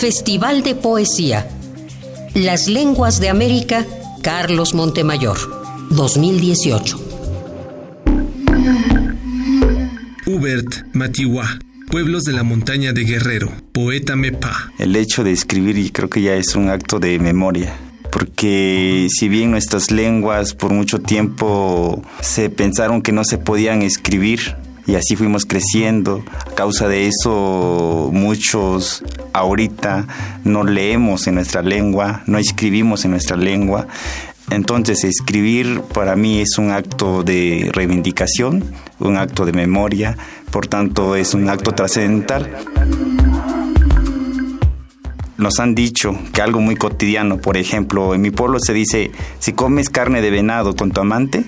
Festival de Poesía. Las Lenguas de América, Carlos Montemayor, 2018. Hubert Matiwa, Pueblos de la Montaña de Guerrero, poeta Mepa. El hecho de escribir creo que ya es un acto de memoria porque si bien nuestras lenguas por mucho tiempo se pensaron que no se podían escribir, y así fuimos creciendo. A causa de eso, muchos ahorita no leemos en nuestra lengua, no escribimos en nuestra lengua. Entonces, escribir para mí es un acto de reivindicación, un acto de memoria, por tanto, es un acto trascendental nos han dicho que algo muy cotidiano, por ejemplo, en mi pueblo se dice, si comes carne de venado con tu amante,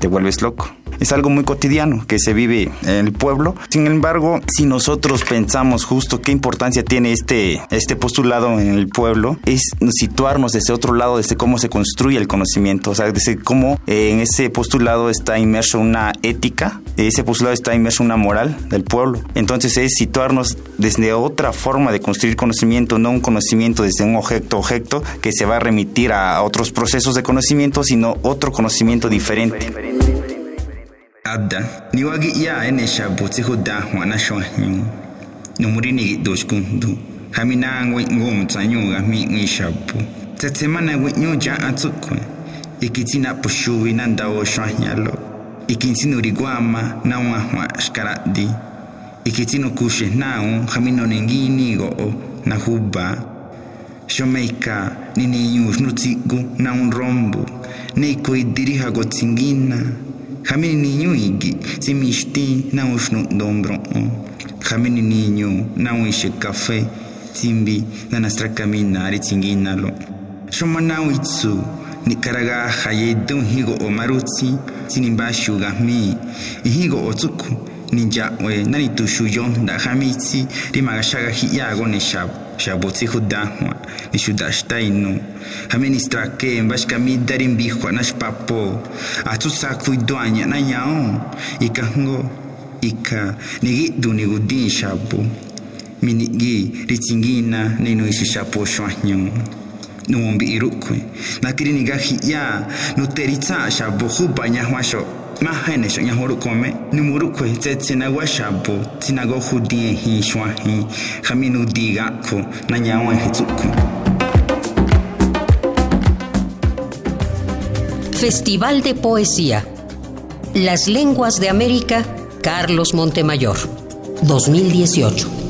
te vuelves loco es algo muy cotidiano que se vive en el pueblo. Sin embargo, si nosotros pensamos justo qué importancia tiene este, este postulado en el pueblo, es situarnos desde otro lado, desde cómo se construye el conocimiento, o sea, desde cómo eh, en ese postulado está inmerso una ética, ese postulado está inmerso una moral del pueblo. Entonces es situarnos desde otra forma de construir conocimiento, no un conocimiento desde un objeto objeto que se va a remitir a otros procesos de conocimiento, sino otro conocimiento diferente. adda niwagi ya ene shabuti huda wana shonyu numuri ni doshkundu hamina ngwe ngomtsanyu gami ngishabu tetsemana gwe nyoja atsukwe ikitina pushuwi nandawo shonyalo ikintino riguama nawa hwa shkaradi ikitino kushe nao hamino nengini goo na huba. Shomeika nineyushnu tsigu na un rombo neikoidiriha gotsingina hamene ninyo yĩnge sẽ me tẽ na wẽ sõdõm brõ'õ hamene ninyo na wẽ che kafe tĩmbi na nasra caminare tĩnge na lõ sõma na wẽ tso ne karagaha yedẽ wẽ hĩgo o marotĩ tɩ nimbaa sʋgasme n o tsʋko niya'we eh, nanituxuyoj ndajami itsi rimakaxaka ji'yago nixavo xavotsi jutajwa nixutaxta inu jame nixtrakue mpa xkamita rimbijkua naxpapo atsu saku ituaña naña'õ ikajngo ika niki'tu nikutin xapo mini'ki ritsinki'na ninuixi xapo xuajñu numompi'i rukue nakiri nikaji'ya nute ritsa'a xapo jupa ñajwaxo mahene sho nyahoro kome ni murukwe tsetse na washabo tinago hudie hi shwa hi khaminu diga na nyawa hitsuku Festival de Poesía. Las Lenguas de América Carlos Montemayor. 2018